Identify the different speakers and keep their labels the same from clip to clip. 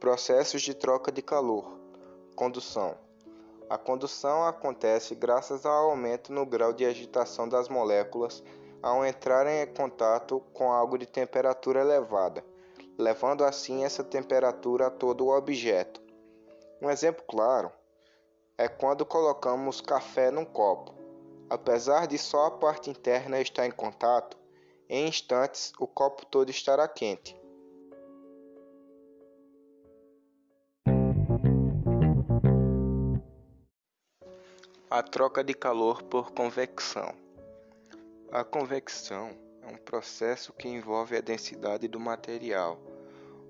Speaker 1: Processos de troca de calor. Condução. A condução acontece graças ao aumento no grau de agitação das moléculas ao entrarem em contato com algo de temperatura elevada, levando assim essa temperatura a todo o objeto. Um exemplo claro é quando colocamos café num copo. Apesar de só a parte interna estar em contato, em instantes o copo todo estará quente. A troca de calor por convecção. A convecção é um processo que envolve a densidade do material,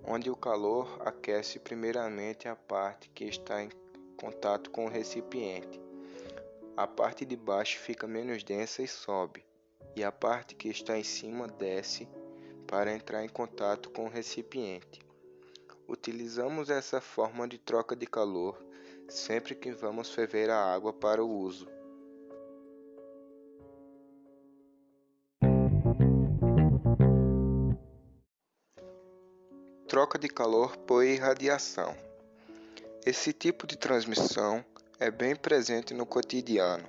Speaker 1: onde o calor aquece primeiramente a parte que está em contato com o recipiente. A parte de baixo fica menos densa e sobe, e a parte que está em cima desce para entrar em contato com o recipiente. Utilizamos essa forma de troca de calor sempre que vamos ferver a água para o uso. Troca de calor por irradiação. Esse tipo de transmissão é bem presente no cotidiano.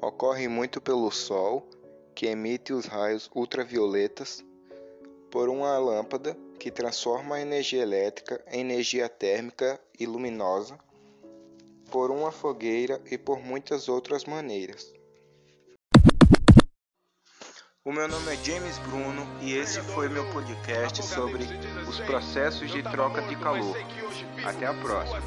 Speaker 1: Ocorre muito pelo Sol, que emite os raios ultravioletas, por uma lâmpada, que transforma a energia elétrica em energia térmica e luminosa, por uma fogueira e por muitas outras maneiras. O meu nome é James Bruno e esse foi meu podcast sobre os processos de troca de calor. Até a próxima.